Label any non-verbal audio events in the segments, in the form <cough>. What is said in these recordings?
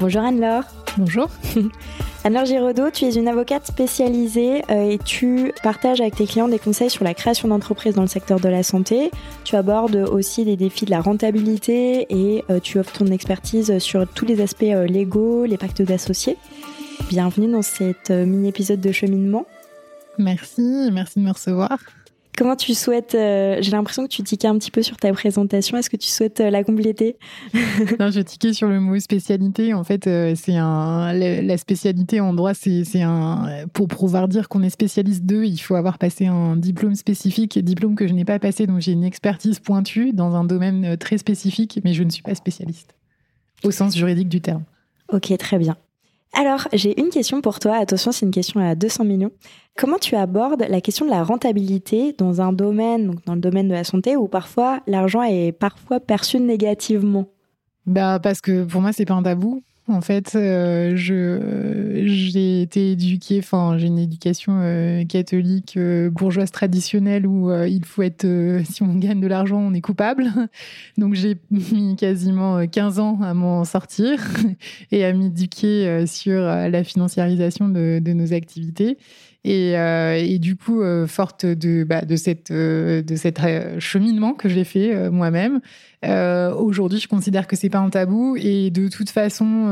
Bonjour Anne-Laure. Bonjour. <laughs> Anne-Laure Giraudot, tu es une avocate spécialisée euh, et tu partages avec tes clients des conseils sur la création d'entreprises dans le secteur de la santé. Tu abordes aussi des défis de la rentabilité et euh, tu offres ton expertise sur tous les aspects euh, légaux, les pactes d'associés. Bienvenue dans cet mini-épisode de cheminement. Merci, merci de me recevoir. Comment tu souhaites euh, J'ai l'impression que tu tiquais un petit peu sur ta présentation. Est-ce que tu souhaites euh, la compléter <laughs> Non, je tiquais sur le mot spécialité. En fait, euh, c'est un la spécialité en droit, c'est un pour pouvoir dire qu'on est spécialiste d'eux, il faut avoir passé un diplôme spécifique, diplôme que je n'ai pas passé. Donc j'ai une expertise pointue dans un domaine très spécifique, mais je ne suis pas spécialiste au sens juridique du terme. Ok, très bien. Alors, j'ai une question pour toi. Attention, c'est une question à 200 millions. Comment tu abordes la question de la rentabilité dans un domaine, donc dans le domaine de la santé, où parfois l'argent est parfois perçu négativement? Bah parce que pour moi c'est pas un tabou. En fait, euh, je j'ai été éduquée, enfin j'ai une éducation euh, catholique euh, bourgeoise traditionnelle où il faut être, <laughs> si on gagne de l'argent, on est coupable. <laughs> Donc j'ai <laughs> mis quasiment 15 ans à m'en sortir et à m'éduquer sur la financiarisation de nos activités. Et, euh, et, du coup, euh, forte de, bah, de cette, euh, de cette cheminement que j'ai fait moi-même, aujourd'hui, je considère que c'est pas un tabou. Et de toute façon,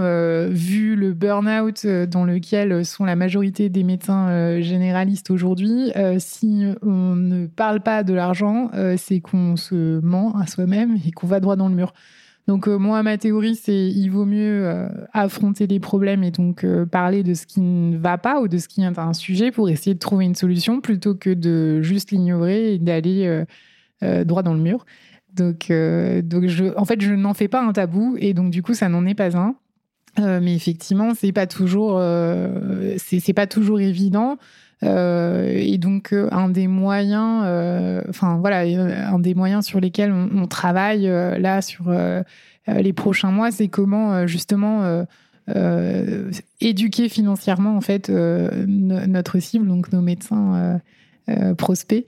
vu le burn-out dans lequel sont la majorité des médecins généralistes aujourd'hui, si on ne parle pas de l'argent, c'est qu'on se ment à soi-même et qu'on va droit dans le mur. Donc euh, moi, ma théorie, c'est il vaut mieux euh, affronter les problèmes et donc euh, parler de ce qui ne va pas ou de ce qui est un sujet pour essayer de trouver une solution plutôt que de juste l'ignorer et d'aller droit dans le mur. Donc, donc je, en fait, je n'en fais pas un tabou et donc du coup, ça n'en est pas un. mais effectivement, c'est pas pas toujours évident. Euh, et donc euh, un des moyens, euh, enfin voilà, un des moyens sur lesquels on, travaille là sur les prochains mois, c'est comment justement éduquer financièrement en fait notre cible, donc nos médecins prospects.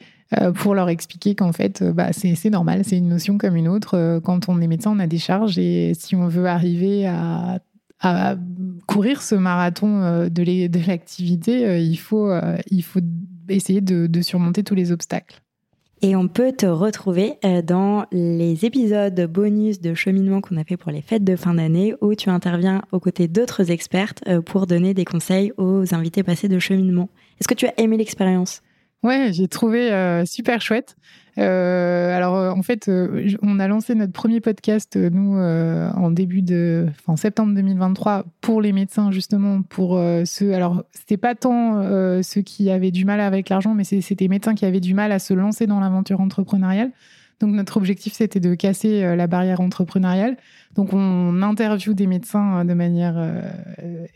pour leur expliquer qu'en fait, bah, c'est normal, c'est une notion comme une autre. Quand on est médecin, on a des charges et si on veut arriver à à courir ce marathon euh, de l'activité, euh, euh, il faut essayer de, surmonter tous les obstacles. Et on peut te retrouver dans les épisodes bonus de cheminement qu'on a fait pour les fêtes de fin d'année où tu interviens aux côtés d'autres expertes pour donner des conseils aux invités passés de cheminement. Est-ce que tu as aimé l'expérience? Ouais, j'ai trouvé super chouette. Euh, alors, euh, en fait, euh, on a lancé notre premier podcast, nous, en début de, enfin, septembre 2023, pour les médecins, justement, pour ceux. Alors, c'était pas tant ceux qui avaient du mal avec l'argent, mais c'était médecins qui avaient du mal à se lancer dans l'aventure entrepreneuriale. Donc, notre objectif, c'était de casser la barrière entrepreneuriale. Donc, on interview des médecins de manière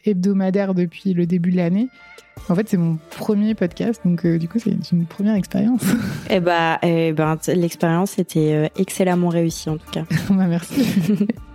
hebdomadaire depuis le début de l'année. En fait, c'est mon premier podcast, donc euh, du coup, c'est une première expérience. <laughs> Eh bah, eh ben, l'expérience était euh, excellemment réussie en tout cas. <laughs> bah, merci. <laughs>